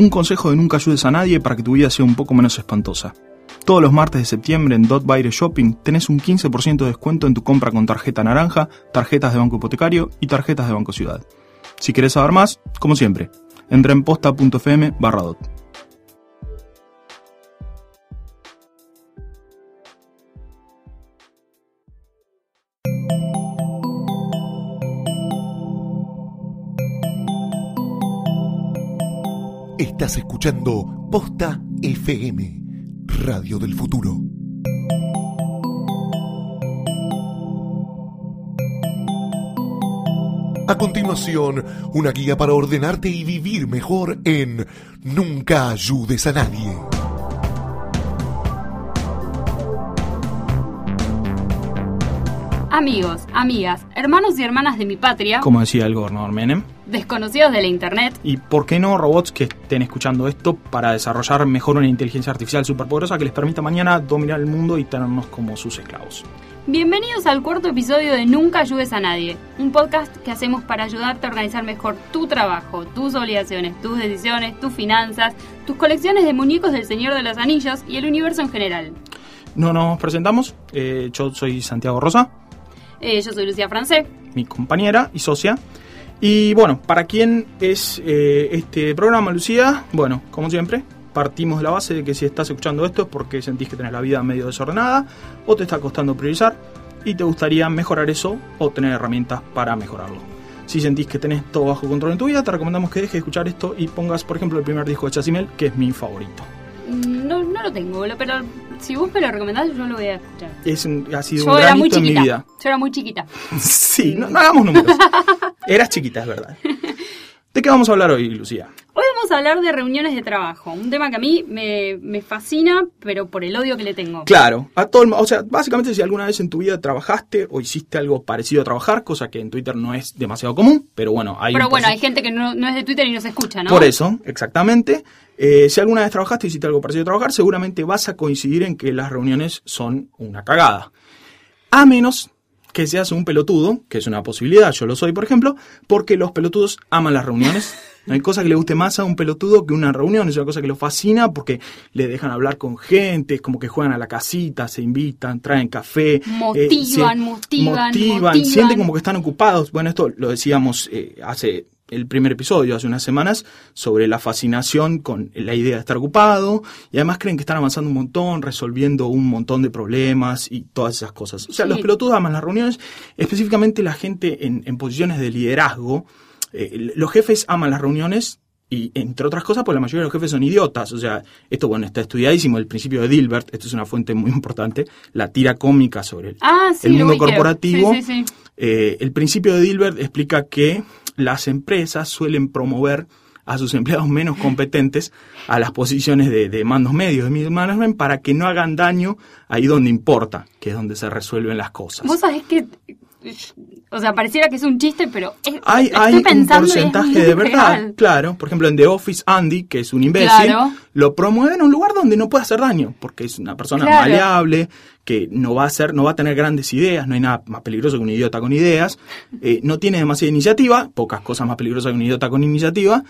Un consejo de nunca ayudes a nadie para que tu vida sea un poco menos espantosa. Todos los martes de septiembre en Dot Baile Shopping tenés un 15% de descuento en tu compra con tarjeta naranja, tarjetas de banco hipotecario y tarjetas de Banco Ciudad. Si querés saber más, como siempre, entra en posta.fm barra dot. Estás escuchando Posta FM, Radio del Futuro. A continuación, una guía para ordenarte y vivir mejor en Nunca ayudes a nadie. Amigos, amigas, hermanos y hermanas de mi patria, Como decía el gobernador Menem. desconocidos de la internet, Y por qué no robots que estén escuchando esto para desarrollar mejor una inteligencia artificial superpoderosa que les permita mañana dominar el mundo y tenernos como sus esclavos. bienvenidos al cuarto episodio de Nunca ayudes a nadie, un podcast que hacemos para ayudarte a organizar mejor tu trabajo, tus obligaciones, tus decisiones, tus finanzas, tus colecciones de muñecos del Señor de los Anillos y el universo en general. No nos presentamos, eh, yo soy Santiago Rosa, Eh, yo soy Lucía Francé. mi compañera y socia. Y bueno, ¿para quién es eh, este programa, Lucía? Bueno, como siempre, partimos de la base de que si estás escuchando esto es porque sentís que tenés la vida medio desordenada o te está costando priorizar y te gustaría mejorar eso o tener herramientas para mejorarlo. Si sentís que tenés todo bajo control en tu vida, te recomendamos que dejes de escuchar esto y pongas, por ejemplo, el primer disco de Chassimel, que es mi favorito. Mm, No, no lo tengo, pero si vos me lo recomendás, yo lo voy a escuchar. Es un- ha sido Yo un muy granito en mi vida. Yo era muy chiquita. Sí, no, no hagamos números. Eras chiquita, es verdad. ¿De qué vamos a hablar hoy, Lucía? Hoy vamos a hablar de reuniones de trabajo, un tema que a mí me, me fascina, pero por el odio que le tengo. Claro, a todo el, o sea, básicamente si alguna vez en tu vida trabajaste o hiciste algo parecido a trabajar, cosa que en Twitter no es demasiado común, pero bueno, hay pero bueno, hay gente que no, no es de Twitter y no se escucha, ¿no? Por eso, exactamente. Eh, si alguna vez trabajaste y hiciste algo parecido a trabajar, seguramente vas a coincidir en que las reuniones son una cagada. A menos que seas un pelotudo, que es una posibilidad, yo lo soy, por ejemplo, porque los pelotudos aman las reuniones. No hay cosa que le guste más a un pelotudo que una reunión, es una cosa que lo fascina porque le dejan hablar con gente, es como que juegan a la casita, se invitan, traen café. eh, Motivan, se- motivan, motivan, motivan. sienten como que están ocupados. Bueno, esto lo decíamos eh, hace el primer episodio, hace unas semanas, sobre la fascinación con la idea de estar ocupado y además creen que están avanzando un montón, resolviendo un montón de problemas y todas esas cosas. O sea, Sí. los pelotudos aman las reuniones, específicamente la gente en, en posiciones de liderazgo. eh, los jefes aman las reuniones y entre otras cosas, pues la mayoría de los jefes son idiotas. O sea, esto bueno, está estudiadísimo, el principio de Dilbert, esto es una fuente muy importante, la tira cómica sobre el, Ah, sí, el lo mundo corporativo. Sí, sí, sí. Eh, el principio de Dilbert explica que las empresas suelen promover a sus empleados menos competentes a las posiciones de, de mandos medios, de management, para que no hagan daño ahí donde importa, que es donde se resuelven las cosas. Que... O sea, pareciera que es un chiste, pero es, Hay, estoy hay un pensando es porcentaje de verdad, real. claro. Por ejemplo, en The Office, Andy, que es un imbécil, Claro. lo promueve en un lugar donde no puede hacer daño, porque es una persona Claro. maleable, que no va a ser, no va a tener grandes ideas, no hay nada más peligroso que un idiota con ideas, eh, no tiene demasiada iniciativa, pocas cosas más peligrosas que un idiota con iniciativa,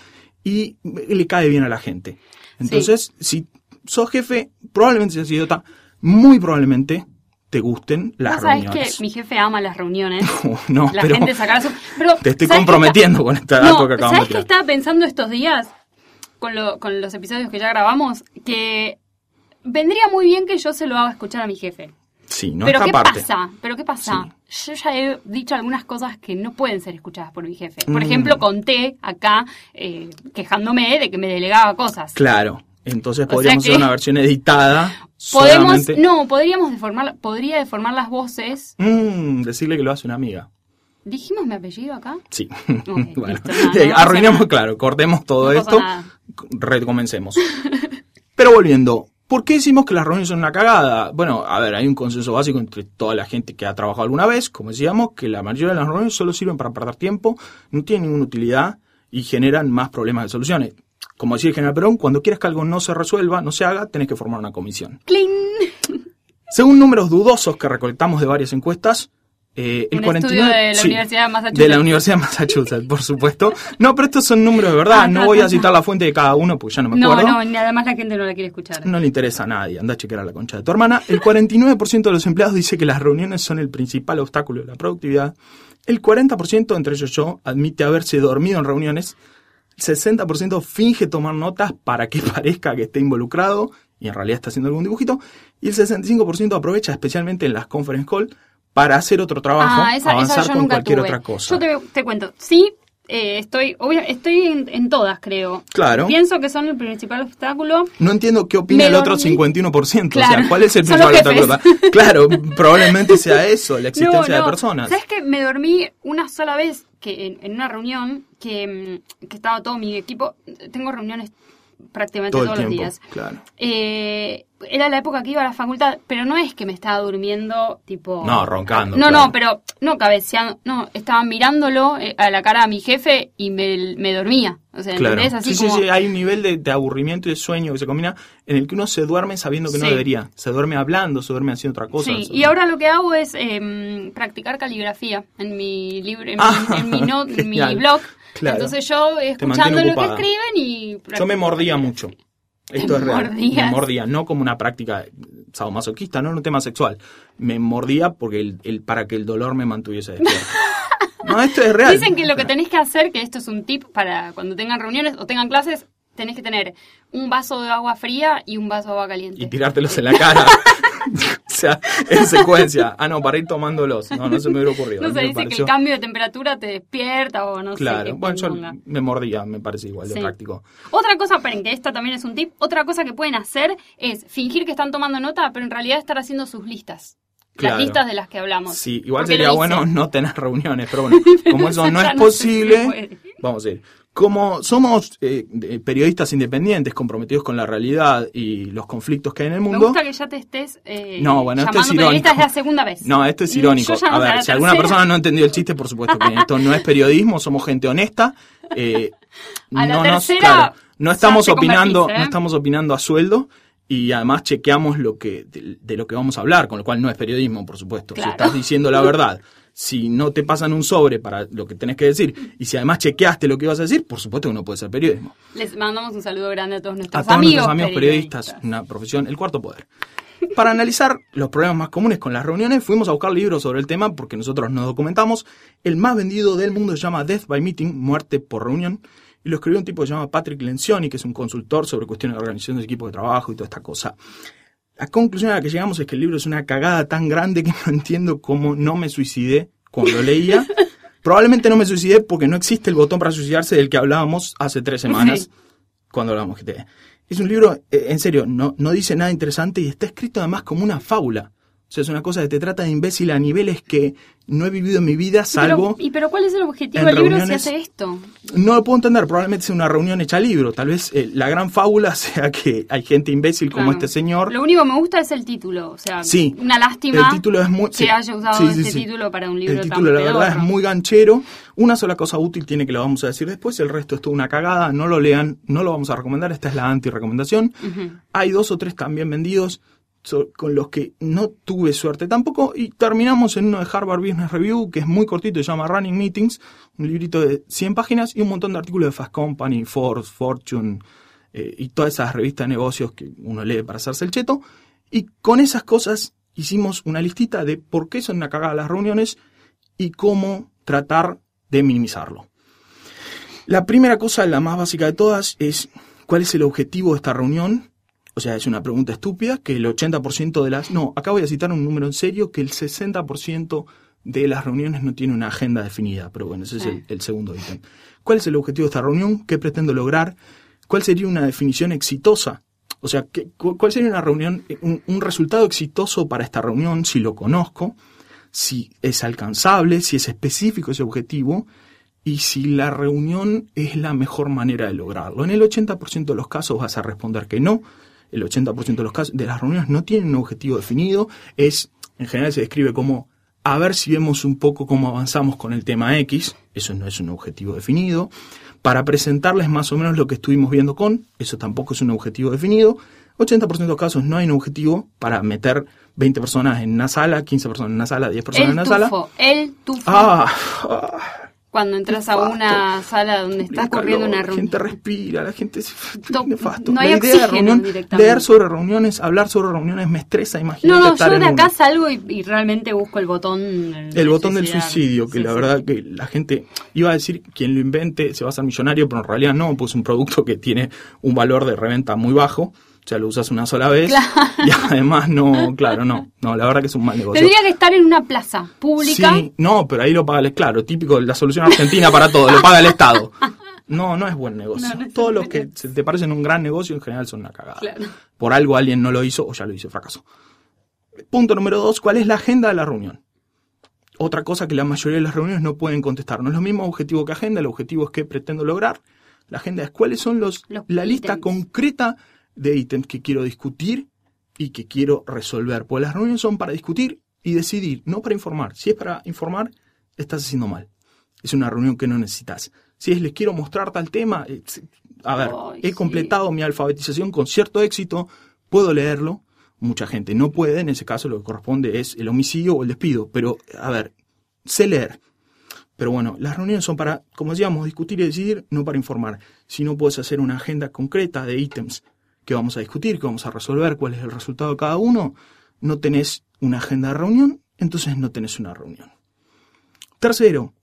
y le cae bien a la gente. Entonces, si sos jefe, probablemente seas idiota, muy probablemente te gusten las Vos reuniones. que mi jefe ama las reuniones. no, la pero gente sacará su... Pero, te estoy ¿sabés qué comprometiendo está- con esta No, dato que acabamos ¿sabés de qué estaba pensando estos días con, lo- con los episodios que ya grabamos? Que vendría muy bien que yo se lo haga escuchar a mi jefe. Sí, no Pero ¿qué parte. pasa? Pero ¿qué pasa? Yo ya he dicho algunas cosas que no pueden ser escuchadas por mi jefe. Por Mm. ejemplo, conté acá eh, quejándome de que me delegaba cosas. Claro. Entonces O podríamos hacer una versión editada. Podemos, solamente- no, podríamos deformar, podría deformar las voces. Mm, decirle que lo hace una amiga. ¿Dijimos mi apellido acá? Sí. Bueno, listo, nada, eh, no pasa claro, cortemos todo No esto, recomencemos. Pero volviendo, ¿por qué decimos que las reuniones son una cagada? Bueno, a ver, hay un consenso básico entre toda la gente que ha trabajado alguna vez, como decíamos, que la mayoría de las reuniones solo sirven para perder tiempo, no tienen ninguna utilidad y generan más problemas de soluciones. Como decía el general Perón, cuando quieres que algo no se resuelva, no se haga, tenés que formar una comisión. ¡Cling! Según números dudosos que recolectamos de varias encuestas, eh, el Un 49 estudio de la sí, Universidad de Massachusetts. de la Universidad de Massachusetts, por supuesto. No, pero estos son números de verdad. Ah, no voy a citar la fuente de cada uno porque ya no me No, acuerdo. no, ni además la gente no la quiere escuchar. No le interesa a nadie, anda a chequear a la concha de tu hermana. El 49% de los empleados dice que las reuniones son el principal obstáculo de la productividad. El 40%, entre ellos yo, admite haberse dormido en reuniones. El 60% finge tomar notas para que parezca que esté involucrado y en realidad está haciendo algún dibujito. Y el 65% aprovecha, especialmente en las conference call, para hacer otro trabajo, Ah, esa, avanzar esa con cualquier tuve. otra cosa. Yo te, te cuento, sí, eh, estoy, obvia- estoy en, en todas, creo. Claro. Pienso que son el principal obstáculo. No entiendo qué opina Me el otro dormí. 51%. O Claro. sea, ¿cuál es el principal obstáculo? Claro, probablemente sea eso, la existencia no, no. de personas. ¿Sabes que Me dormí una sola vez que en, en una reunión que, mm, que estaba todo mi equipo. Tengo reuniones prácticamente Todo todos los días. claro. Eh, era la época que iba a la facultad, pero no es que me estaba durmiendo tipo... No, roncando, No, claro. no, pero no cabeceando, no, estaba mirándolo eh, a la cara a mi jefe y me, me dormía. O sea, Claro. ¿entendés? Así sí, como... sí, sí, hay un nivel de, de aburrimiento y de sueño que se combina en el que uno se duerme sabiendo que no debería. Se duerme hablando, se duerme haciendo otra cosa. Sí, y ahora lo que hago es em, practicar caligrafía en mi libro, en, Ah, mi, en mi no- en mi blog. Claro. Entonces yo escuchando lo que escriben y Yo me mordía mucho. Esto es real. mordías? Me mordía, no como una práctica sadomasoquista, no en un tema sexual. Me mordía porque el, el- para que el dolor me mantuviese despierto. No, esto es real. Dicen que lo que tenés que hacer, que esto es un tip para cuando tengan reuniones o tengan clases, tenés que tener un vaso de agua fría y un vaso de agua caliente. y tirártelos en la cara. sea, en secuencia. Ah, no, para ir tomándolos. No, no se me hubiera ocurrido. no se dice que el cambio de temperatura te despierta o no sé. Claro, bueno, yo me mordía, me parece igual de Sí. práctico. Otra cosa, esperen, que esta también es un tip, otra cosa que pueden hacer es fingir que están tomando nota, pero en realidad estar haciendo sus listas. Claro. Las listas de las que hablamos. Sí, igual Porque sería bueno no tener reuniones, pero bueno, como eso no es posible, vamos a ir. Como somos eh, de- periodistas independientes, comprometidos con la realidad y los conflictos que hay en el Me mundo, gusta que ya te estés eh, No, bueno, esto llamando es periodista irónico. es la segunda vez. No, esto es irónico. no A ver, si alguna persona no entendió el chiste, por supuesto que esto no es periodismo, somos gente honesta. eh, A la no, nos- claro, no estamos opinando, convertís, ¿eh? no estamos opinando a sueldo y además chequeamos lo que de, de lo que vamos a hablar, con lo cual no es periodismo, por supuesto. Claro. Si estás diciendo la verdad, si no te pasan un sobre para lo que tenés que decir y si además chequeaste lo que ibas a decir, por supuesto que no puede ser periodismo. Les mandamos un saludo grande a todos nuestros A todos amigos, nuestros amigos periodistas, una profesión, el cuarto poder. Para analizar los problemas más comunes con las reuniones, fuimos a buscar libros sobre el tema porque nosotros nos documentamos. El más vendido del mundo se llama Death by Meeting, muerte por reunión, y lo escribió un tipo que se llama Patrick Lencioni, que es un consultor sobre cuestiones de organización de equipos de trabajo y toda esta cosa. La conclusión a la que llegamos es que el libro es una cagada tan grande que no entiendo cómo no me suicidé cuando lo leía. Probablemente no me suicidé porque no existe el botón para suicidarse del que hablábamos hace tres semanas Sí. cuando hablamos GT. Es un libro, eh, en serio, no, no dice nada interesante y está escrito además como una fábula. O sea, es una cosa que te trata de imbécil a niveles que no he vivido en mi vida, salvo... Pero, ¿Y pero cuál es el objetivo del libro si hace esto? No lo puedo entender, probablemente sea una reunión hecha libro. Tal vez eh, la gran fábula sea que hay gente imbécil como este señor. Lo único que me gusta es el título. O sea, Sí. una lástima El título es muy... que sí, haya usado sí, sí, este título para un libro El tan título, la verdad, es muy ganchero. Una sola cosa útil tiene que lo vamos a decir después. El resto es toda una cagada. No lo lean, no lo vamos a recomendar. Esta es la anti-recomendación. Hay dos o tres también vendidos con los que no tuve suerte tampoco. Y terminamos en uno de Harvard Business Review, que es muy cortito, se llama Running Meetings, un librito de 100 páginas y un montón de artículos de Fast Company, Forbes, Fortune eh, y todas esas revistas de negocios que uno lee para hacerse el cheto. Y con esas cosas hicimos una listita de por qué son una cagada las reuniones y cómo tratar de minimizarlo. La primera cosa, la más básica de todas, es cuál es el objetivo de esta reunión. O sea, es una pregunta estúpida que el 80% de las... No, acá voy a citar un número en serio, que el 60% de las reuniones no tiene una agenda definida, pero bueno, ese es el, el segundo ítem. ¿Cuál es el objetivo de esta reunión? ¿Qué pretendo lograr? ¿Cuál sería una definición exitosa? O sea, ¿qué- cu- ¿cuál sería una reunión, un, un resultado exitoso para esta reunión si lo conozco? si es alcanzable, si es específico ese objetivo y si la reunión es la mejor manera de lograrlo. En el 80% de los casos vas a responder que no. El 80% de los casos de las reuniones no tienen un objetivo definido. Es, en general se describe como a ver si vemos un poco cómo avanzamos con el tema X. Eso no es un objetivo definido. Para presentarles más o menos lo que estuvimos viendo con, eso tampoco es un objetivo definido. 80% de los casos no hay un objetivo para meter 20 personas en una sala, 15 personas en una sala, 10 personas El en una tufo, sala. el tufo. Ah, ah, Cuando entras a una sala donde está Calor, corriendo una La reunión. gente respira, la gente se... No- nefasto. no hay la idea de reunión, leer sobre reuniones, hablar sobre reuniones me estresa, imagínate No, no, estar yo en de acá una. salgo y, y realmente busco el botón. El botón del suicidio, que Sí, la sí. verdad que la gente iba a decir quien lo invente se va a hacer millonario, pero en realidad no, pues es un producto que tiene un valor de reventa muy bajo, sea, lo usas una sola vez y además no, claro, no, no, la verdad que es un mal negocio. Tendría que estar en una plaza pública. Sí, no, pero ahí lo paga el claro, típico de la solución argentina para todo, lo paga el Estado. No, no es buen negocio. No, no es Todos los que te parecen un gran negocio en general son una cagada. Claro. Por algo alguien no lo hizo o ya lo hizo, fracaso. Punto número dos, ¿cuál es la agenda de la reunión? Otra cosa que la mayoría de las reuniones no pueden contestar. No es lo mismo objetivo que agenda, el objetivo es qué pretendo lograr. La agenda es cuáles son los, Los la lista concreta de ítems que quiero discutir y que quiero resolver. Pues las reuniones son para discutir y decidir, no para informar. Si es para informar, estás haciendo mal. Es una reunión que no necesitas. Si es les quiero mostrar tal tema, eh, a ver, he sí. completado mi alfabetización con cierto éxito, puedo leerlo. Mucha gente no puede, en ese caso lo que corresponde es el homicidio o el despido. Pero, a ver, sé leer. Pero bueno, las reuniones son para, como decíamos, discutir y decidir, no para informar. Si no puedes hacer una agenda concreta de ítems que vamos a discutir, que vamos a resolver, cuál es el resultado de cada uno, no tenés una agenda de reunión, entonces no tenés una reunión. Tercero,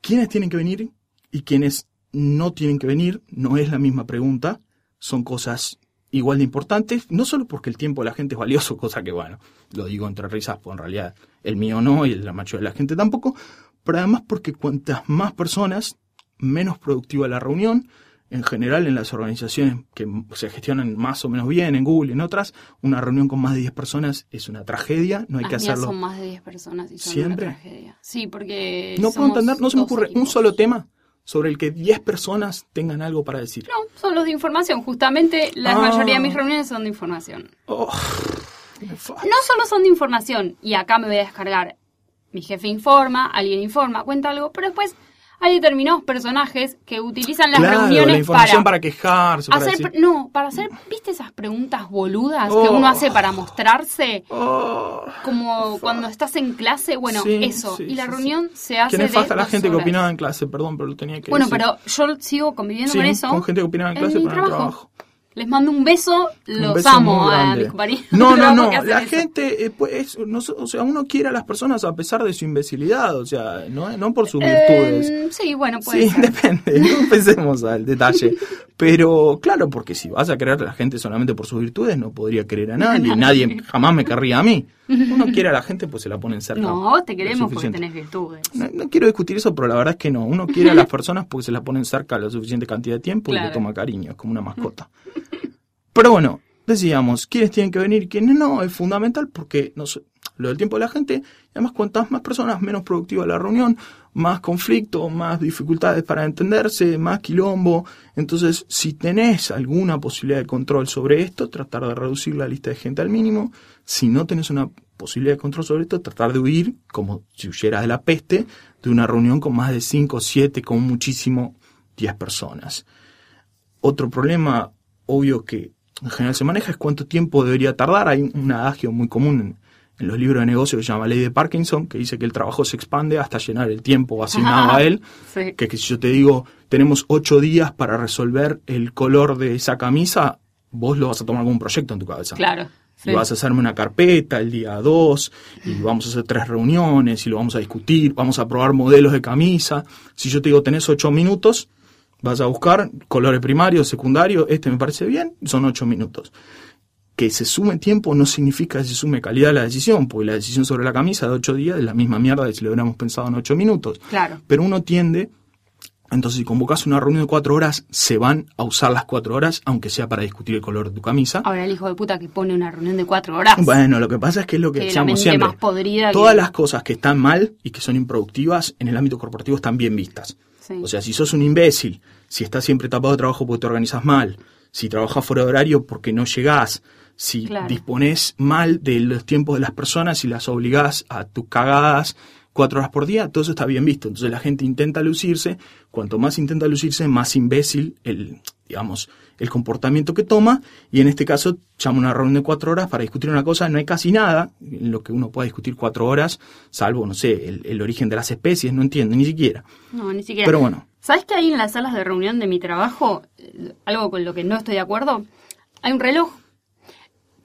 ¿quiénes tienen que venir y quiénes no tienen que venir? No es la misma pregunta, son cosas igual de importantes, no solo porque el tiempo de la gente es valioso, cosa que bueno, lo digo entre risas, pues en realidad el mío no y el de la mayoría de la gente tampoco, pero además porque cuantas más personas, menos productiva la reunión. En general, en las organizaciones que se gestionan más o menos bien, en Google y en otras, una reunión con más de 10 personas es una tragedia, no hay Las que hacerlo. son más de 10 personas y son ¿Siempre? una tragedia. Sí, porque. No puedo entender, no se me ocurre un solo tema sobre el que 10 personas tengan algo para decir. No, son los de información. Justamente la Ah. mayoría de mis reuniones son de información. Oh. No solo son de información, y acá me voy a descargar. Mi jefe informa, alguien informa, cuenta algo, pero después hay determinados personajes que utilizan las claro, reuniones la información para, para, quejarse, para hacer, decir, pre- no, para hacer, ¿viste esas preguntas boludas que Oh. uno hace para mostrarse? "Oh, Como cuando estás en clase, bueno, Sí, eso. sí, y la sí, reunión se hace Qué nefasta de la gente que opinaba en clase, perdón, pero lo tenía que Bueno, decir. pero yo sigo conviviendo con eso. con gente que opinaba en en clase para el trabajo. Les mando un beso, Un los beso amo a mis compañeros. No, no, no. La eso. gente, eh, pues, no, o sea, uno quiere a las personas a pesar de su imbecilidad, o sea, no, no por sus virtudes. Eh, sí, bueno, puede Sí, ser. depende, no pensemos al detalle. Pero claro, porque si vas a querer a la gente solamente por sus virtudes, no podría querer a nadie. Nadie jamás me querría a mí. Uno quiere a la gente, pues se la ponen cerca. No, te queremos porque tenés virtudes. No, no quiero discutir eso, pero la verdad es que no. Uno quiere a las personas porque se las ponen cerca la suficiente cantidad de tiempo y le toma cariño, es como una mascota. Pero bueno, decíamos, ¿quiénes tienen que venir quiénes no? Es fundamental porque no sé, lo del tiempo de la gente, y además cuantas más personas, menos productiva la reunión, más conflicto, más dificultades para entenderse, más quilombo. Entonces, si tenés alguna posibilidad de control sobre esto, tratar de reducir la lista de gente al mínimo. Si no tenés una posibilidad de control sobre esto, tratar de huir, como si huyeras de la peste, de una reunión con más de 5, 7, con muchísimo 10 personas. Otro problema obvio que en general se maneja es cuánto tiempo debería tardar. Hay un adagio muy común en, en los libros de negocio que se llama Ley de Parkinson, que dice que el trabajo se expande hasta llenar el tiempo asignado a él. Sí. Que, que si yo te digo, tenemos ocho días para resolver el color de esa camisa, vos lo vas a tomar como un proyecto en tu cabeza. Claro. Sí. Y vas a hacerme una carpeta el día 2 y vamos a hacer tres reuniones y lo vamos a discutir, vamos a probar modelos de camisa. Si yo te digo tenés ocho minutos, vas a buscar colores primarios, secundarios, este me parece bien, son ocho minutos. Que se sume tiempo no significa que se sume calidad a la decisión, porque la decisión sobre la camisa de ocho días es la misma mierda de si lo hubiéramos pensado en ocho minutos. Claro. Pero uno tiende Entonces, si convocas una reunión de cuatro horas, se van a usar las cuatro horas, aunque sea para discutir el color de tu camisa. Ahora el hijo de puta que pone una reunión de cuatro horas. Bueno, lo que pasa es que es lo que, Que decíamos siempre. más podrida Todas que- las cosas que están mal y que son improductivas en el ámbito corporativo están bien vistas. Sí. O sea, si sos un imbécil, si estás siempre tapado de trabajo porque te organizas mal, si trabajas fuera de horario porque no llegás, si Claro. disponés mal de los tiempos de las personas y las obligás a tus cagadas cuatro horas por día, todo eso está bien visto. Entonces la gente intenta lucirse, cuanto más intenta lucirse, más imbécil el, digamos, el comportamiento que toma, y en este caso llama una reunión de cuatro horas para discutir una cosa, no hay casi nada en lo que uno pueda discutir cuatro horas, salvo, no sé, el, el origen de las especies, no entiendo, ni siquiera. No, ni siquiera. Pero bueno. ¿Sabes que hay en las salas de reunión de mi trabajo, algo con lo que no estoy de acuerdo? Hay un reloj,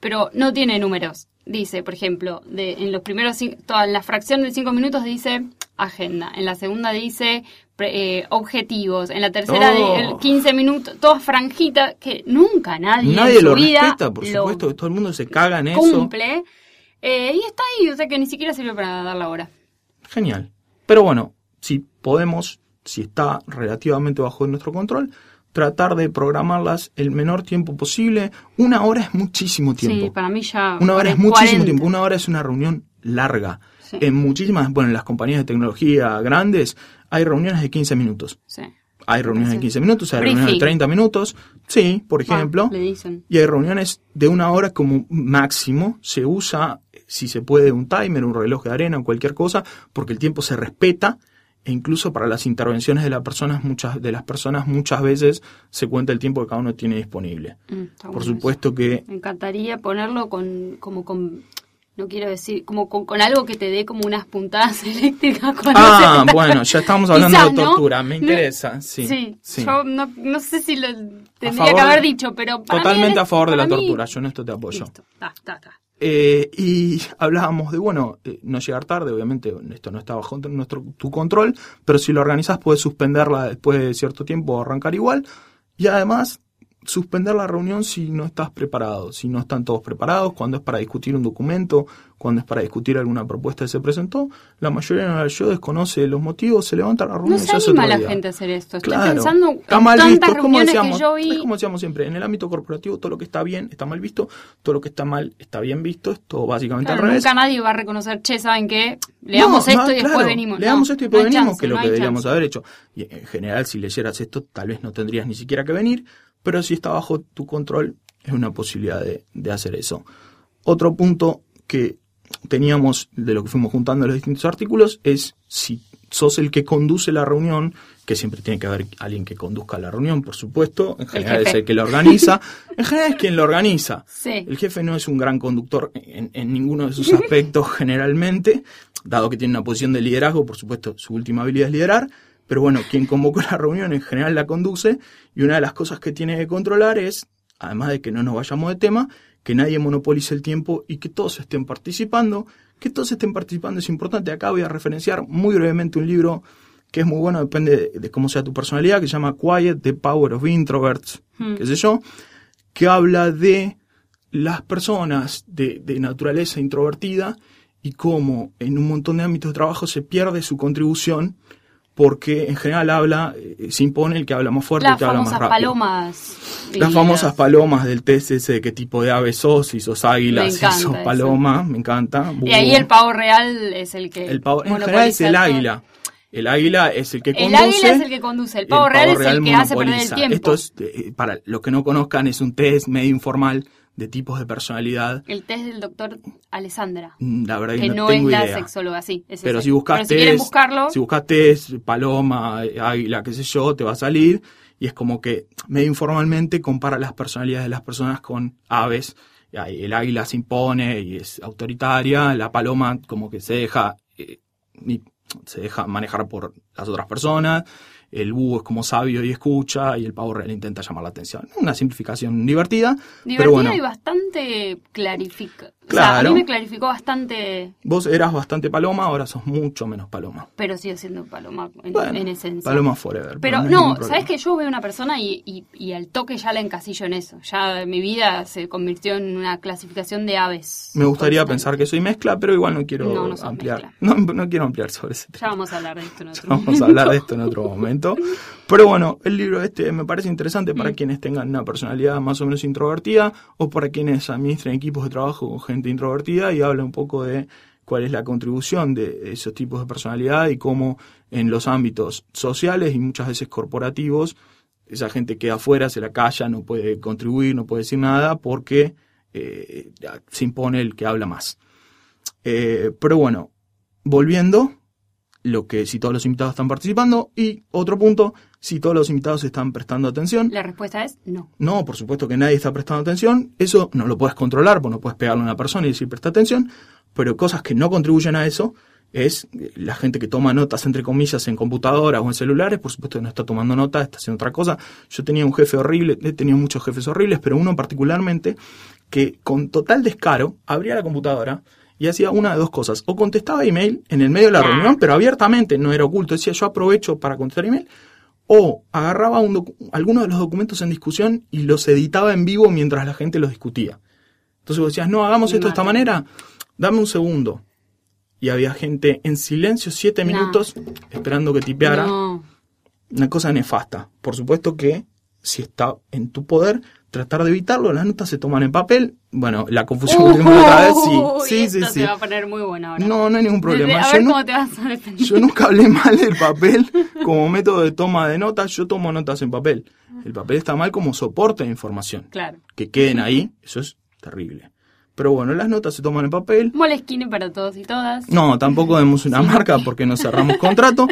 pero no tiene números. Dice, por ejemplo, de, en los primeros, toda la fracción de cinco minutos dice agenda, en la segunda dice pre- eh, objetivos, en la tercera Oh. de el 15 minutos, todas franjitas que nunca nadie, Nadie en lo vida respeta, por supuesto, que todo el mundo se caga en eso. cumple. eh, y está ahí, o sea que ni siquiera sirve para dar la hora. Genial. Pero bueno, si podemos, si está relativamente bajo nuestro control, tratar de programarlas el menor tiempo posible. Una hora es muchísimo tiempo. Sí, para mí ya. Una hora es 40. muchísimo tiempo. Una hora es una reunión larga. Sí. En muchísimas, bueno, en las compañías de tecnología grandes hay reuniones de 15 minutos. Sí. Hay reuniones de Sí. 15 minutos, hay reuniones de Briefing. 30 minutos. Sí, por Ah, ejemplo. le dicen. Y hay reuniones de una hora como máximo. Se usa, si se puede, un timer, un reloj de arena o cualquier cosa, porque el tiempo se respeta. E incluso para las intervenciones de, las personas, muchas, de las personas muchas veces se cuenta el tiempo que cada uno tiene disponible. Mm, está Por bueno supuesto que. Me encantaría ponerlo con, como con, no quiero decir, como con, con algo que te dé como unas puntadas eléctricas. Ah, se está- bueno, ya estamos hablando Quizás, de ¿no? tortura, me No- interesa, sí. Sí, sí. yo no, no sé si lo tendría favor que haber dicho, pero para mí Totalmente a favor de la mí- tortura, yo en esto te apoyo. Listo, ta, ta, ta. Eh, y hablábamos de, bueno, eh, no llegar tarde, obviamente esto no está bajo nuestro, tu control, pero si lo organizas puedes suspenderla después de cierto tiempo o arrancar igual. Y además, suspender la reunión si no estás preparado, si no están todos preparados, cuando es para discutir un documento, cuando es para discutir alguna propuesta que se presentó, la mayoría de yo desconoce los motivos, se levanta la reunión No y se anima otro la día. gente a hacer esto. Estoy Claro, pensando está mal visto, es como decíamos, que yo vi. es como decíamos siempre, en el ámbito corporativo todo lo que está bien está mal visto, todo lo que está mal está bien visto, esto básicamente Claro, al revés. nunca nadie va a reconocer, che, ¿saben qué? Leamos No, esto no, y después claro, venimos. Leamos No, esto y después venimos, chance, que es lo que deberíamos chance. haber hecho. Y en general, si leyeras esto, tal vez no tendrías ni siquiera que venir, pero si está bajo tu control, es una posibilidad de, de hacer eso. Otro punto que teníamos de lo que fuimos juntando en los distintos artículos es si sos el que conduce la reunión, que siempre tiene que haber alguien que conduzca la reunión, por supuesto, en general es el que la organiza, en general es quien lo organiza. Sí. El jefe no es un gran conductor en, en ninguno de sus aspectos generalmente, dado que tiene una posición de liderazgo, por supuesto, su última habilidad es liderar, pero bueno, quien convocó la reunión en general la conduce y una de las cosas que tiene que controlar es, además de que no nos vayamos de tema, que nadie monopolice el tiempo y que todos estén participando. Que todos estén participando es importante. Acá voy a referenciar muy brevemente un libro que es muy bueno, depende de, de cómo sea tu personalidad, que se llama Quiet, The Power of Introverts, Hmm. qué sé yo, que habla de las personas de, de naturaleza introvertida y cómo en un montón de ámbitos de trabajo se pierde su contribución porque en general habla, eh, se impone el que habla más fuerte, el Las que habla más famosas rápido. palomas. Las famosas palomas del test ese de qué tipo de ave sos, si sos águila, si sos eso. paloma, me encanta. Y ahí el pavo real es el que. El pavo- en general es el águila. El águila es el que El conduce. águila es el que conduce, el pavo real es el que hace perder el tiempo. Esto es, eh, para los que no conozcan, es un test medio informal de tipos de personalidad. El test del doctor Alessandra. Mm, La verdad que, Que no, no, es la sexóloga, sí. es Pero ese. si buscas Pero si buscarlo, si buscas test, paloma, águila, qué sé yo, te va a salir. Y es como que medio informalmente compara las personalidades de las personas con aves. El águila se impone y es autoritaria, la paloma como que se deja, eh, se deja manejar por las otras personas, el búho es como sabio y escucha, y el pavo real intenta llamar la atención. Una simplificación divertida, divertida pero bueno. y bastante clarifica. O sea, Claro. a mí me clarificó bastante, Vos eras bastante paloma, ahora sos mucho menos paloma. pero sigo siendo paloma en, Bueno, en esencia. paloma forever. Pero no. ¿sabes que yo veo una persona y, y, y al toque ya la encasillo en eso? Ya mi vida se convirtió en una clasificación de aves. Me gustaría constante. pensar que soy mezcla, pero igual no quiero No, no sos ampliar. No, no quiero ampliar sobre ese Ya tema. vamos a hablar de esto en otro Vamos a momento. hablar de esto en otro momento. momento. Pero bueno, el libro este me parece interesante para quienes tengan una personalidad más o menos introvertida o para quienes administren equipos de trabajo con gente introvertida y habla un poco de cuál es la contribución de esos tipos de personalidad y cómo en los ámbitos sociales y muchas veces corporativos esa gente queda afuera, se la calla, no puede contribuir, no puede decir nada porque eh, se impone el que habla más. Eh, pero bueno, volviendo, lo que si todos los invitados están participando y otro punto, si todos los invitados están prestando atención. La respuesta es no. No, por supuesto que nadie está prestando atención. Eso no lo puedes controlar, porque no puedes pegarle a una persona y decir presta atención. Pero cosas que no contribuyen a eso es la gente que toma notas, entre comillas, en computadoras o en celulares, por supuesto que no está tomando notas, está haciendo otra cosa. Yo tenía un jefe horrible, he tenido muchos jefes horribles, pero uno particularmente que con total descaro abría la computadora y hacía una de dos cosas. O contestaba email en el medio de la reunión, pero abiertamente, no era oculto. Decía, yo aprovecho para contestar email. O agarraba un algunos de los documentos en discusión y los editaba en vivo mientras la gente los discutía. Entonces vos decías, no, hagamos esto de esta manera. Dame un segundo y había gente en silencio siete minutos esperando que tipeara. Una cosa nefasta. Por supuesto que si está en tu poder, tratar de evitarlo. Las notas se toman en papel. Bueno, la confusión que tuvimos otra vez, sí. Sí, sí, se va a poner muy bueno ahora. No, no hay ningún problema. a ver cómo te vas a defender. Yo nunca hablé mal del papel como método de toma de notas. Yo tomo notas en papel. El papel está mal como soporte de información. Claro. Que queden ahí, eso es terrible. Pero bueno, las notas se toman en papel. Moleskine para todos y todas. No, tampoco demos una marca porque no cerramos contrato.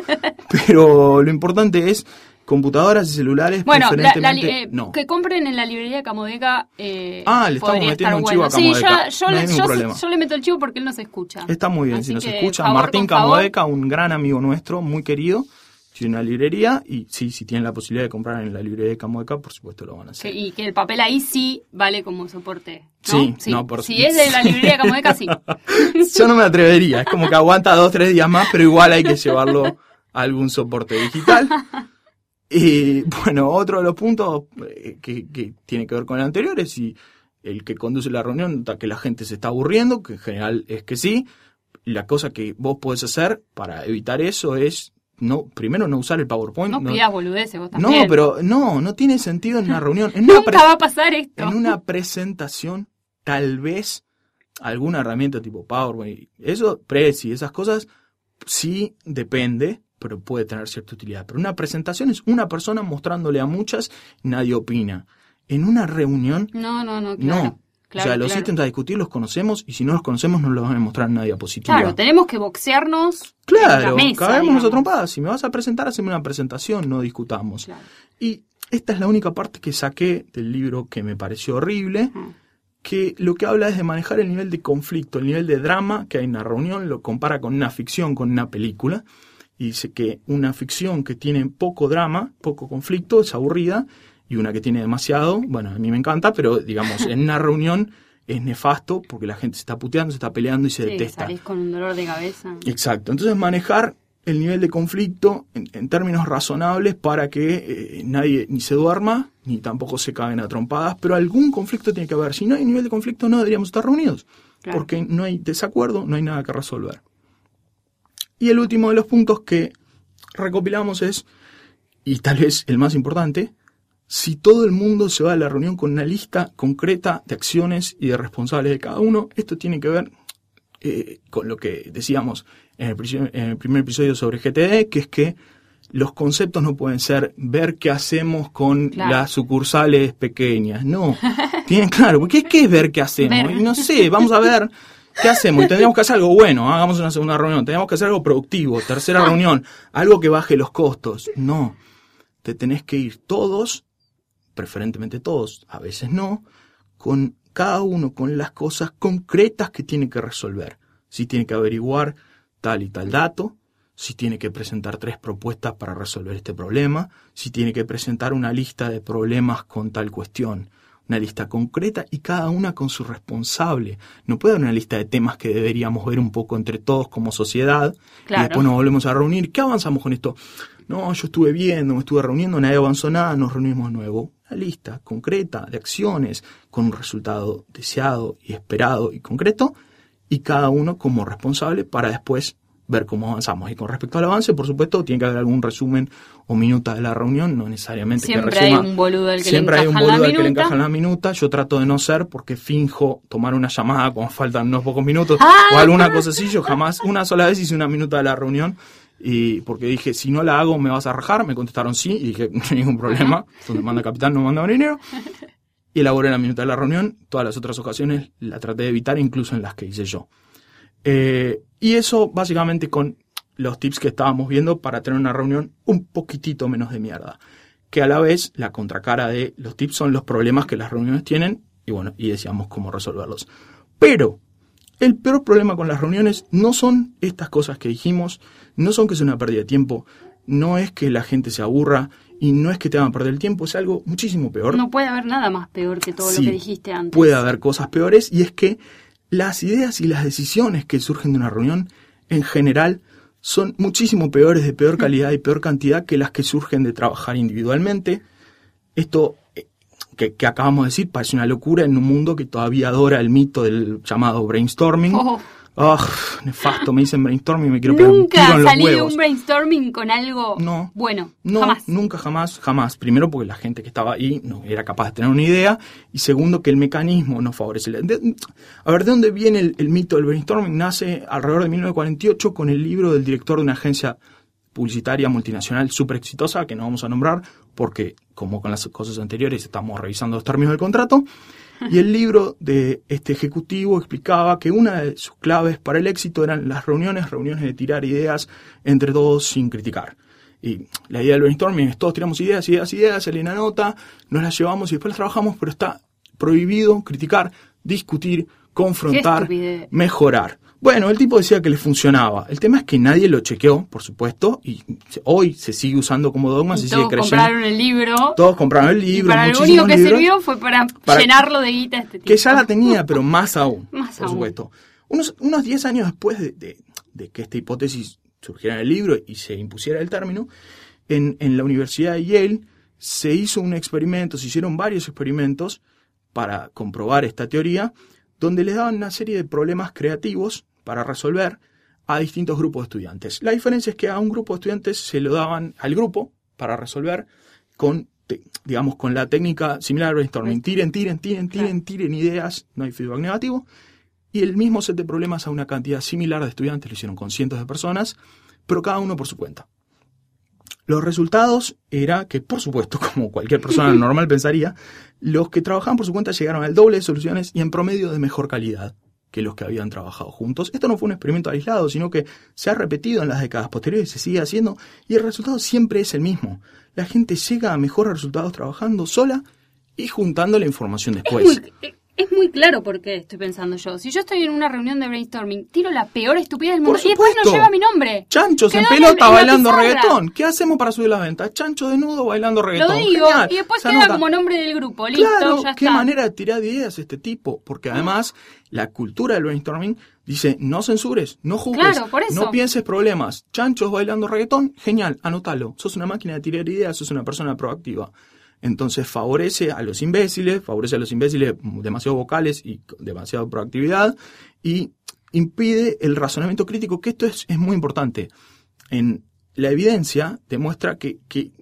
pero lo importante es computadoras y celulares bueno, preferentemente eh, que compren en la librería Camodeca eh, ah le estamos metiendo un chivo a Camodeca sí, yo, yo, yo, le meto el chivo porque él nos escucha está muy bien si nos escucha Martín Camodeca un gran amigo nuestro muy querido tiene una librería y sí, si tienen la posibilidad de comprar en la librería de Camodeca, por supuesto lo van a hacer. y que el papel ahí sí vale como soporte. Sí, no, por Si es de la librería de Camodeca, sí. Yo no me atrevería, es como que aguanta dos, tres días más, pero igual hay que llevarlo a algún soporte digital. Y bueno, otro de los puntos eh, que, que tiene que ver con el anterior es si el que conduce la reunión nota que la gente se está aburriendo, que en general es que sí. La cosa que vos podés hacer para evitar eso es no, primero no usar el PowerPoint. No, pidas boludeces vos también. No, pero no, no tiene sentido en una reunión. En Nunca va a pasar esto. En una presentación, tal vez alguna herramienta tipo PowerPoint, eso, Prezi, esas cosas, sí depende, pero puede tener cierta utilidad. Pero una presentación es una persona mostrándole a muchas nadie opina. En una reunión. No, no, no, claro. No, o sea, los ítems a discutir los conocemos y si no los conocemos no los van a mostrar a nadie diapositiva. Claro, tenemos que boxearnos. Claro, caemos a trompadas. Si me vas a presentar, haceme una presentación, no discutamos. Y esta es la única parte que saqué del libro que me pareció horrible, que lo que habla es de manejar el nivel de conflicto, el nivel de drama que hay en una reunión, lo compara con una ficción, con una película, y dice que una ficción que tiene poco drama, poco conflicto, es aburrida, y una que tiene demasiado, bueno, a mí me encanta, pero digamos, en una reunión es nefasto porque la gente se está puteando, se está peleando y se sí, detesta. Salís con un dolor de cabeza. Exacto. Entonces manejar el nivel de conflicto en, términos razonables para que eh, nadie ni se duerma ni tampoco se caguen a trompadas, pero algún conflicto tiene que haber. Si no hay nivel de conflicto no deberíamos estar reunidos, porque no hay desacuerdo, no hay nada que resolver. Y el último de los puntos que recopilamos es, y tal vez el más importante, si todo el mundo se va a la reunión con una lista concreta de acciones y de responsables de cada uno, esto tiene que ver eh, con lo que decíamos en el, primer episodio sobre GTD, que es que los conceptos no pueden ser ver qué hacemos con las sucursales pequeñas. No, tienen claro, ¿qué, ¿qué es ver qué hacemos? Y no sé, vamos a ver ¿Qué hacemos? Y tendríamos que hacer algo bueno, hagamos una segunda reunión, tenemos que hacer algo productivo, tercera reunión, algo que baje los costos. No, te tenés que ir todos preferentemente todos, a veces no, con cada uno con las cosas concretas que tiene que resolver. Si tiene que averiguar tal y tal dato, si tiene que presentar tres propuestas para resolver este problema, si tiene que presentar una lista de problemas con tal cuestión, una lista concreta y cada una con su responsable. No puede haber una lista de temas que deberíamos ver un poco entre todos como sociedad y después nos volvemos a reunir. ¿Qué avanzamos con esto? No, yo estuve viendo, me estuve reuniendo, nadie avanzó nada, nos reunimos de nuevo lista concreta de acciones con un resultado deseado y esperado y concreto, y cada uno como responsable para después ver cómo avanzamos. Y con respecto al avance, por supuesto, tiene que haber algún resumen o minuta de la reunión, no necesariamente Siempre que resuma. hay un boludo al que le Siempre hay un boludo al que le encaja en la minuta. Yo trato de no ser porque finjo tomar una llamada cuando faltan unos pocos minutos Ah. o alguna cosa así. Yo jamás, una sola vez hice una minuta de la reunión y porque dije, si no la hago, me vas a rajar. Me contestaron sí y dije, no hay ningún problema. Donde manda capitán, no manda marinero. Y elaboré la minuta de la reunión. Todas las otras ocasiones la traté de evitar, incluso en las que hice yo. Eh, y eso básicamente con los tips que estábamos viendo para tener una reunión un poquitito menos de mierda. Que a la vez la contracara de los tips son los problemas que las reuniones tienen y bueno, y decíamos cómo resolverlos. Pero el peor problema con las reuniones no son estas cosas que dijimos, no son que sea una pérdida de tiempo, no es que la gente se aburra y no es que te hagan perder el tiempo, es algo muchísimo peor. No puede haber nada más peor que todo Sí, lo que dijiste antes. Puede haber cosas peores y es que las ideas y las decisiones que surgen de una reunión en general son muchísimo peores, de peor calidad y peor cantidad que las que surgen de trabajar individualmente. Esto eh, que, que acabamos de decir parece una locura en un mundo que todavía adora el mito del llamado brainstorming. Oh. Ah, nefasto, me dicen brainstorming y me quiero pegar un tiro en los salido huevos. un brainstorming con algo No. bueno. No, jamás. nunca, jamás, jamás. Primero porque la gente que estaba ahí no era capaz de tener una idea y segundo que el mecanismo no favorece. de- a ver, ¿de dónde viene el, el mito del brainstorming? Nace alrededor de 1948 con el libro del director de una agencia publicitaria multinacional súper exitosa que no vamos a nombrar porque, como con las cosas anteriores, estamos revisando los términos del contrato. Y el libro de este ejecutivo explicaba que una de sus claves para el éxito eran las reuniones, reuniones de tirar ideas entre todos sin criticar. Y la idea del brainstorming es todos tiramos ideas, ideas, ideas, sale una nota, nos las llevamos y después las trabajamos, pero está prohibido criticar, discutir, confrontar, mejorar. Bueno, el tipo decía que le funcionaba. El tema es que nadie lo chequeó, por supuesto, y hoy se sigue usando como dogma, Y se sigue todos creyendo. compraron el libro. Todos compraron el y libro, para lo único que libros, sirvió fue para, Para- llenarlo de guita este tipo. que ya la tenía, pero más aún, Más por aún. supuesto. Unos, unos 10 años después de, de- de que esta hipótesis surgiera en el libro y se impusiera el término, en, en la Universidad de Yale se hizo un experimento, se hicieron varios experimentos para comprobar esta teoría, donde les daban una serie de problemas creativos para resolver a distintos grupos de estudiantes. La diferencia es que a un grupo de estudiantes se lo daban al grupo para resolver con, digamos, con la técnica similar al brainstorming. Tiren, tiren, tiren, tiren, tiren ideas, no hay feedback negativo. Y el mismo set de problemas a una cantidad similar de estudiantes, lo hicieron con cientos de personas, pero cada uno por su cuenta. Los resultados era que, por supuesto, como cualquier persona normal pensaría, los que trabajaban por su cuenta llegaron al doble de soluciones y en promedio de mejor calidad que los que habían trabajado juntos. Esto no fue un experimento aislado, sino que se ha repetido en las décadas posteriores, se sigue haciendo y el resultado siempre es el mismo. La gente llega a mejores resultados trabajando sola y juntando la información Es después. muy, es muy claro por qué estoy pensando yo. Si yo estoy en una reunión de brainstorming, tiro la peor estupidez del mundo y después no lleva mi nombre. Chanchos en pelota la bailando reggaetón. ¿Qué hacemos para subir las ventas? Chancho desnudo bailando Lo reggaetón. digo Genial. y después Se queda anota. como nombre del grupo. Listo, Claro, ya qué está. manera de tirar ideas este tipo, porque además la cultura del brainstorming dice no censures, no juzgues, Claro, no pienses problemas. Chanchos bailando reggaetón, genial, anótalo. Sos una máquina de tirar ideas, sos una persona proactiva. Entonces favorece a los imbéciles, favorece a los imbéciles demasiado vocales y demasiada proactividad y impide el razonamiento crítico, que esto es, es muy importante. En la evidencia demuestra que, que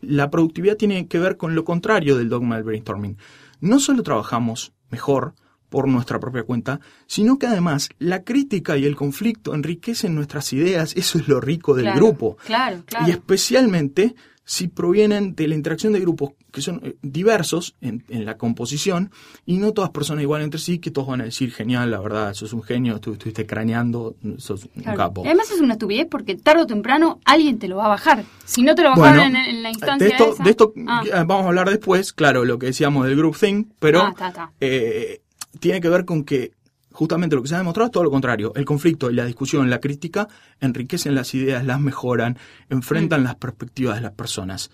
la productividad tiene que ver con lo contrario del dogma del brainstorming. No solo trabajamos mejor por nuestra propia cuenta, sino que además la crítica y el conflicto enriquecen nuestras ideas, eso es lo rico del Claro, grupo. Claro, claro. Y especialmente si provienen de la interacción de grupos que son eh, diversos en, en la composición y no todas personas igual entre sí, que todos van a decir, genial, la verdad, sos un genio, tú estuviste craneando, sos un Claro. capo. Y Además es una estupidez porque tarde o temprano alguien te lo va a bajar. Si no te lo bajaron Bueno, en, en la instancia de esto, esa- de esto Ah, eh, vamos a hablar después, claro, lo que decíamos del group thing, pero Ah, está, está. eh, tiene que ver con que justamente lo que se ha demostrado es todo lo contrario. El conflicto y la discusión, la crítica, enriquecen las ideas, las mejoran, Mm. enfrentan las perspectivas de las personas.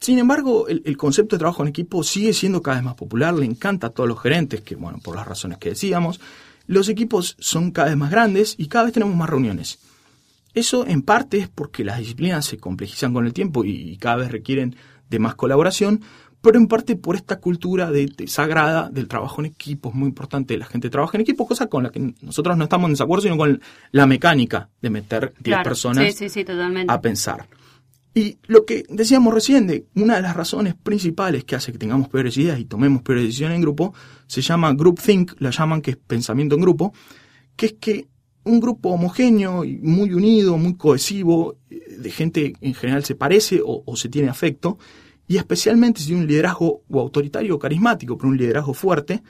Sin embargo, el, el concepto de trabajo en equipo sigue siendo cada vez más popular, le encanta a todos los gerentes, que bueno, por las razones que decíamos, los equipos son cada vez más grandes y cada vez tenemos más reuniones. Eso en parte es porque las disciplinas se complejizan con el tiempo y, y cada vez requieren de más colaboración, pero en parte por esta cultura de, de sagrada del trabajo en equipo, es muy importante, la gente trabaja en equipo, cosa con la que nosotros no estamos en desacuerdo, sino con la mecánica de meter 10 Claro. personas Sí, sí, sí, a pensar. Y lo que decíamos recién, de una de las razones principales que hace que tengamos peores ideas y tomemos peores decisiones en grupo, se llama groupthink, la llaman que es pensamiento en grupo, que es que un grupo homogéneo y muy unido, muy cohesivo, eh, de gente en general se parece o, o se tiene afecto, y especialmente si un liderazgo o autoritario o carismático, pero un liderazgo fuerte,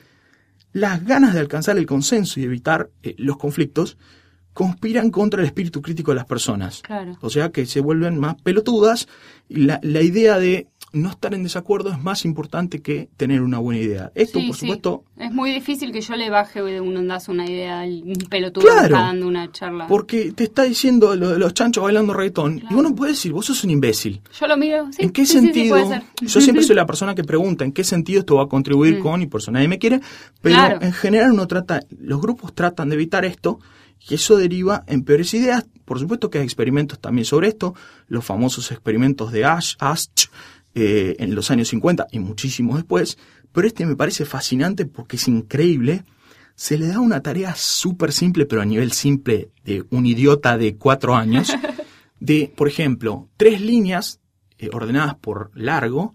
las ganas de alcanzar el consenso y evitar eh, los conflictos conspiran contra el espíritu crítico de las personas. Claro. O sea que se vuelven más pelotudas y la, la idea de no estar en desacuerdo es más importante que tener una buena idea. Esto, Sí, por sí. supuesto, Es muy difícil que yo le baje de un ondazo una idea al un pelotudo Claro. que está dando una charla. porque te está diciendo lo de los chanchos bailando reggaetón y vos no puedes decir, vos sos un imbécil. Yo lo miro. Sí, ¿En qué sí, sentido? puede ser. Yo siempre soy la persona que pregunta en qué sentido esto va a contribuir con y por eso nadie me quiere, pero Mm. Claro. en general uno trata, los grupos tratan de evitar esto y eso deriva en peores ideas. Por supuesto que hay experimentos también sobre esto, los famosos experimentos de Ash, Asch eh, en los años 50 y muchísimos después, pero este me parece fascinante porque es increíble. Se le da una tarea súper simple, pero a nivel simple de un idiota de cuatro años, de, por ejemplo, tres líneas eh, ordenadas por largo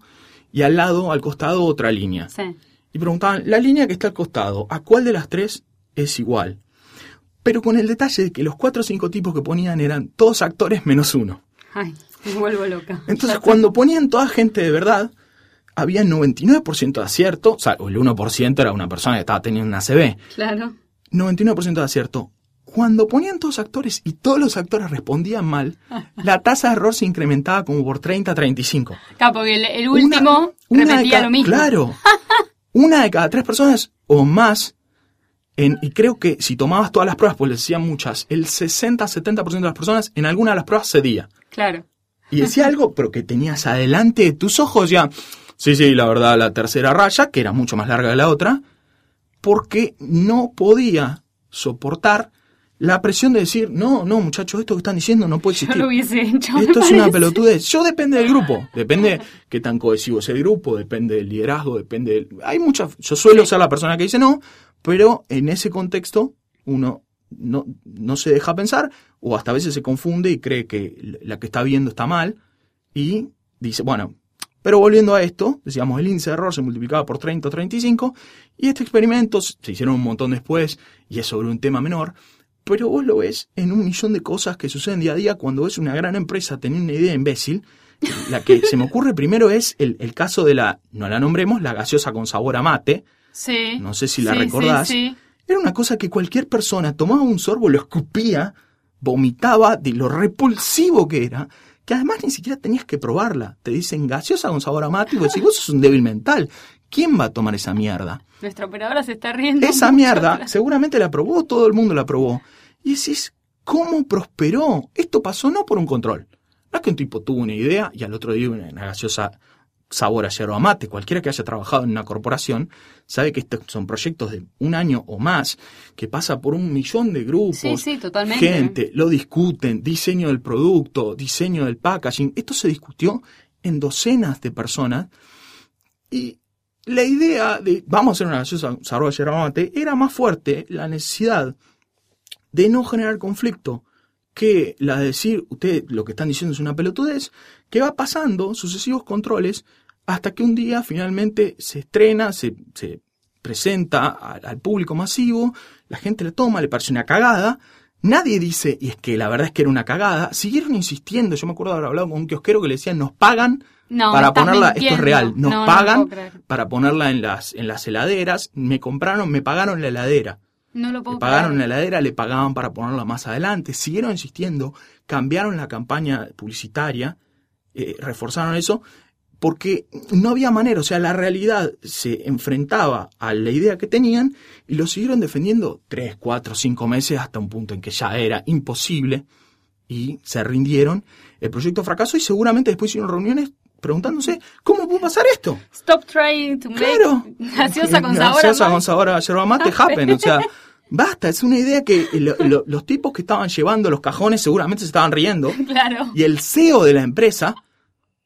y al lado, al costado, otra línea. Sí. Y preguntaban, la línea que está al costado, ¿a cuál de las tres es igual? Pero con el detalle de que los cuatro o cinco tipos que ponían eran todos actores menos uno. Ay, me vuelvo loca. Entonces, cuando ponían toda gente de verdad, había 99% de acierto, o sea, el 1% era una persona que estaba teniendo una CB. Claro. 99% de acierto. Cuando ponían todos actores y todos los actores respondían mal, la tasa de error se incrementaba como por 30 35. Claro, porque el, último una repetía cada- lo mismo. Claro. Una de cada tres personas o más, en, y creo que si tomabas todas las pruebas, pues les decían muchas, el 60-70% de las personas en alguna de las pruebas cedía. Claro. Y decía algo, pero que tenías adelante de tus ojos ya. Sí, sí, la verdad, la tercera raya, que era mucho más larga que la otra, porque no podía soportar la presión de decir, no, no, muchachos, esto que están diciendo no puede Yo existir. lo hubiese hecho. Esto es una pelotudez. Yo depende del grupo. Depende qué tan cohesivo es el grupo, depende del liderazgo, depende del... Hay muchas... Yo suelo ser la persona que dice no, pero en ese contexto uno no, no se deja pensar o hasta a veces se confunde y cree que la que está viendo está mal y dice, bueno, pero volviendo a esto, decíamos, el índice de error se multiplicaba por 30 o 35 y este experimento se hicieron un montón después y es sobre un tema menor, pero vos lo ves en un millón de cosas que suceden día a día cuando ves una gran empresa tener una idea imbécil. La que se me ocurre primero es el, el caso de la, no la nombremos, la gaseosa con sabor a mate. Sí. No sé si la Sí, recordás. Sí, sí. Era una cosa que cualquier persona tomaba un sorbo, lo escupía, vomitaba de lo repulsivo que era, que además ni siquiera tenías que probarla. Te dicen gaseosa con sabor a mate y vos decís, vos sos un débil mental. ¿Quién va a tomar esa mierda? Nuestra operadora se está riendo. Esa mucho. mierda seguramente la probó, todo el mundo la probó. Y decís, ¿cómo prosperó? Esto pasó no por un control. No es que un tipo tuvo una idea y al otro día una, una gaseosa sabor a yerba mate. Cualquiera que haya trabajado en una corporación sabe que estos son proyectos de un año o más, que pasa por un millón de grupos. Sí, sí, totalmente. Gente, lo discuten, diseño del producto, diseño del packaging. Esto se discutió en docenas de personas y la idea de vamos a hacer una gaseosa sabor a yerba mate era más fuerte la necesidad de no generar conflicto que la de decir, usted lo que están diciendo es una pelotudez, que va pasando sucesivos controles hasta que un día finalmente se estrena, se, se presenta al público masivo, la gente la toma, le parece una cagada, nadie dice, y es que la verdad es que era una cagada, siguieron insistiendo, yo me acuerdo de haber hablado con un kiosquero que le decían, nos pagan No, para ponerla, esto es real, nos No, no pagan para ponerla en las, en las heladeras, me compraron, me pagaron la heladera. No lo Le puedo pagaron la heladera, le pagaban para ponerla más adelante, siguieron insistiendo, cambiaron la campaña publicitaria, eh, reforzaron eso, porque no había manera, o sea, la realidad se enfrentaba a la idea que tenían y lo siguieron defendiendo tres, cuatro, cinco meses hasta un punto en que ya era imposible y se rindieron. El proyecto fracasó y seguramente después hicieron reuniones preguntándose, ¿cómo pudo pasar esto? Stop trying to make Claro. gaseosa con sabor a Gaseosa mate. con sabor a yerba mate happen. O sea, basta, es una idea que lo- lo- los tipos que estaban llevando los cajones seguramente se estaban riendo. Claro, Y el CEO de la empresa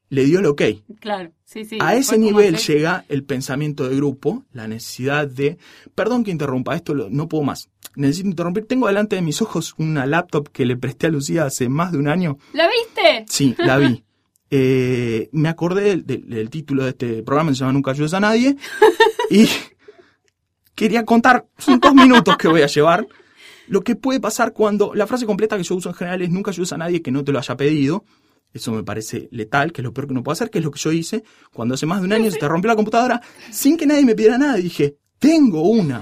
le dio el ok. claro. Sí, sí, a ese nivel llega el pensamiento de grupo, la necesidad de, perdón que interrumpa, esto lo- no puedo más, necesito interrumpir, tengo delante de mis ojos una laptop que le presté a Lucía hace más de un año, ¿La viste? sí, la vi. Eh, me acordé del, del- del título de este programa, se llama Nunca ayudes a nadie, y quería contar, son dos minutos que voy a llevar, lo que puede pasar cuando, la frase completa que yo uso en general es nunca ayudes a nadie que no te lo haya pedido, eso me parece letal, que es lo peor que uno puede hacer, que es lo que yo hice cuando hace más de un año se te rompió la computadora sin que nadie me pidiera nada. Y dije, tengo una,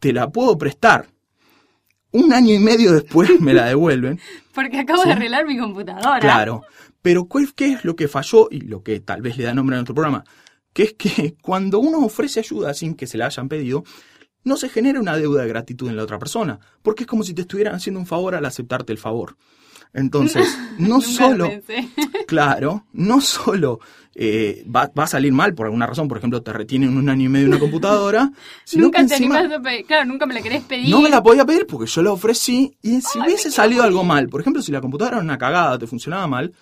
te la puedo prestar. Un año y medio después me la devuelven. Porque acabo Sí. de arreglar mi computadora. Claro. Pero ¿cuál- ¿qué es lo que falló y lo que tal vez le da nombre a nuestro programa? Que es que cuando uno ofrece ayuda sin que se la hayan pedido, no se genera una deuda de gratitud en la otra persona, porque es como si te estuvieran haciendo un favor al aceptarte el favor. Entonces, no solo, claro, no solo eh, va, va a salir mal por alguna razón, por ejemplo, te retienen un año y medio una computadora, sino nunca que te encima animás a pedir. Claro, nunca me la querés pedir. no me la podía pedir porque yo la ofrecí y si hubiese salido algo mal, por ejemplo, si la computadora era una cagada, te funcionaba mal,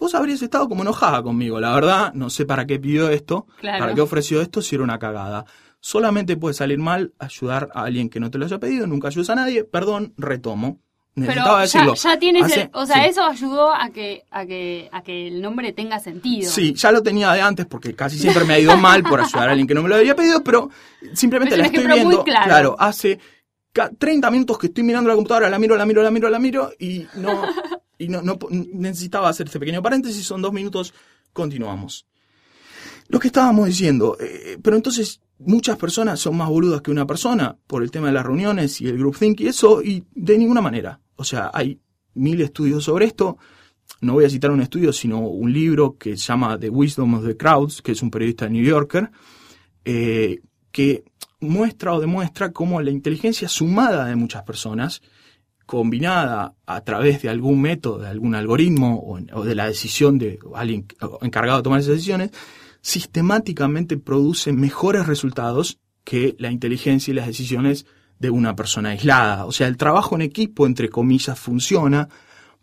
vos habrías estado como enojada conmigo. La verdad, no sé para qué pidió esto, Claro. para qué ofreció esto si era una cagada. Solamente puede salir mal ayudar a alguien que no te lo haya pedido, nunca ayudes a nadie, perdón, retomo. Pero Necesitaba ya, decirlo. ya tienes Hace- el- o sea, sí. eso ayudó a que, a que, a que el nombre tenga sentido. Sí, ya lo tenía de antes porque casi siempre me ha ido mal por ayudar a alguien que no me lo había pedido, pero simplemente Es la estoy viendo. claro. hace ca- 30 minutos que estoy mirando la computadora, la miro, la miro, la miro, la miro y no y no, necesitaba hacer este pequeño paréntesis, son dos minutos, continuamos. Lo que estábamos diciendo, eh, pero entonces muchas personas son más boludas que una persona por el tema de las reuniones y el groupthink y eso, y de ninguna manera. O sea, hay mil estudios sobre esto. No voy a citar un estudio, sino un libro que se llama The Wisdom of the Crowds, que es un periodista de New Yorker, eh, que muestra o demuestra cómo la inteligencia sumada de muchas personas, combinada a través de algún método, de algún algoritmo o, de la decisión de alguien encargado de tomar esas decisiones, sistemáticamente produce mejores resultados que la inteligencia y las decisiones de una persona aislada. O sea, el trabajo en equipo, entre comillas, funciona,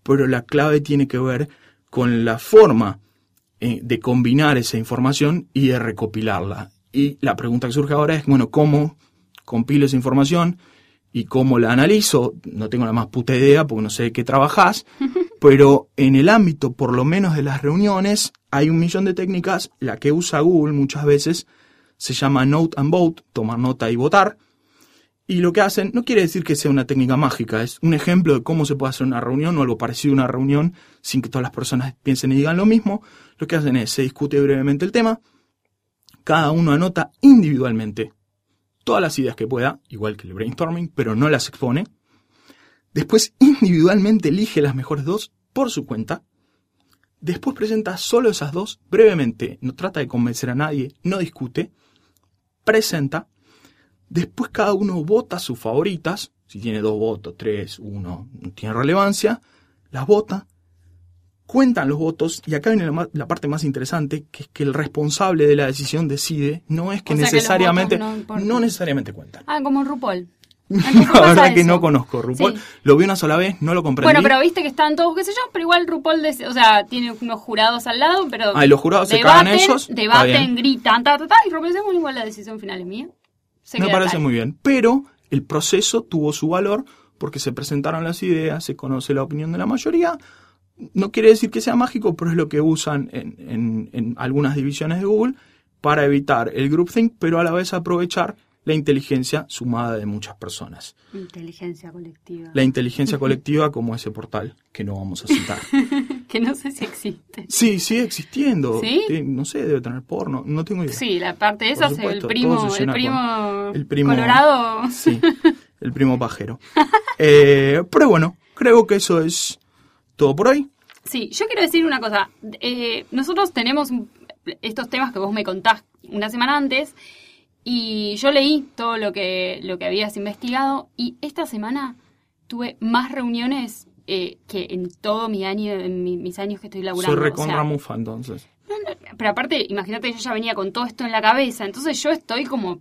pero la clave tiene que ver con la forma eh, de combinar esa información y de recopilarla. Y la pregunta que surge ahora es, bueno, ¿cómo compilo esa información y cómo la analizo? No tengo la más puta idea porque no sé de qué trabajás, pero en el ámbito, por lo menos de las reuniones, hay un millón de técnicas. La que usa Google muchas veces se llama Note and Vote, tomar nota y votar. Y lo que hacen no quiere decir que sea una técnica mágica, es un ejemplo de cómo se puede hacer una reunión o algo parecido a una reunión sin que todas las personas piensen y digan lo mismo. Lo que hacen es, se discute brevemente el tema, cada uno anota individualmente todas las ideas que pueda, igual que el brainstorming, pero no las expone. Después individualmente elige las mejores dos por su cuenta. Después presenta solo esas dos brevemente, no trata de convencer a nadie, no discute. Presenta. Después cada uno vota sus favoritas. Si tiene dos votos, tres, uno, no tiene relevancia. Las vota. Cuentan los votos. Y acá viene la, la parte más interesante, que es que el responsable de la decisión decide. No es que O sea que los necesariamente, votos no necesariamente cuentan. Ah, como RuPaul. La verdad que no conozco RuPaul. Sí. Lo vi una sola vez, no lo comprendí. Bueno, pero viste que están todos, qué sé yo, pero igual RuPaul, o sea, tiene unos jurados al lado, pero... Ah, y los jurados se cagan debaten, ellos, Debaten, gritan, ta, ta, ta, y RuPaul dice, bueno, igual la decisión final es mía. Se Me parece tal. muy bien. Pero el proceso tuvo su valor porque se presentaron las ideas, se conoce la opinión de la mayoría. No quiere decir que sea mágico, pero es lo que usan en, en- en algunas divisiones de Google para evitar el groupthink, pero a la vez aprovechar la inteligencia sumada de muchas personas. Inteligencia colectiva. La inteligencia colectiva como ese portal que no vamos a citar. Que no sé si existe. Sí, sigue existiendo. No sé, debe tener porno, no tengo idea. Sí, la parte de eso es el primo, el primo, el primo- colorado. Sí, el primo pajero. Eh, pero bueno, creo que eso es todo por hoy. Sí, yo quiero decir una cosa. Eh, nosotros tenemos estos temas que vos me contás una semana antes y yo leí todo lo que, lo que habías investigado y esta semana tuve más reuniones eh, que en todo mi año, en mi- mis años que estoy laburando. Soy O recontra mufa entonces. pero aparte, imagínate, yo ya venía con todo esto en la cabeza, entonces yo estoy como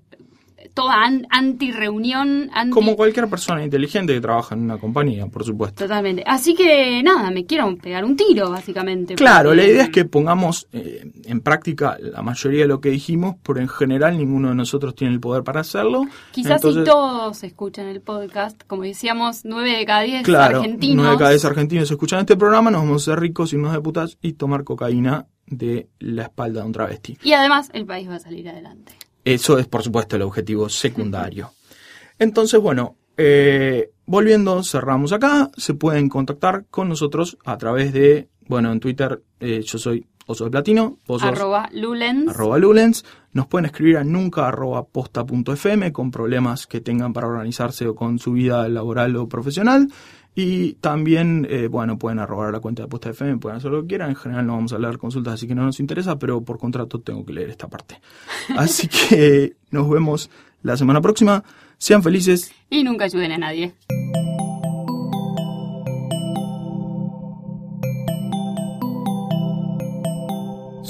toda an- anti-reunión, anti... Como cualquier persona inteligente que trabaja en una compañía, por supuesto. Totalmente. Así que nada, me quiero pegar un tiro, básicamente. Claro, porque- la idea es que pongamos eh, en práctica la mayoría de lo que dijimos, pero en general ninguno de nosotros tiene el poder para hacerlo. Quizás Entonces, si todos escuchan el podcast, como decíamos, nueve de cada diez Claro, argentinos. nueve de cada diez argentinos escuchan este programa, nos vamos a ser ricos, irnos de putas y tomar cocaína de la espalda de un travesti. Y además el país va a salir adelante. Eso es, por supuesto, el objetivo secundario. Entonces, bueno, eh, volviendo, cerramos acá. Se pueden contactar con nosotros a través de, bueno, en Twitter eh, yo soy Oso de Platino, vos sos Arroba Lulens. arroba Lulens. Nos pueden escribir a nunca arroba posta.fm con problemas que tengan para organizarse o con su vida laboral o profesional. Y también, eh, bueno, pueden arrobar la cuenta de posta FM, pueden hacer lo que quieran. En general no vamos a leer consultas, así que no nos interesa, pero por contrato tengo que leer esta parte. Así que nos vemos la semana próxima. Sean felices. Y nunca ayuden a nadie.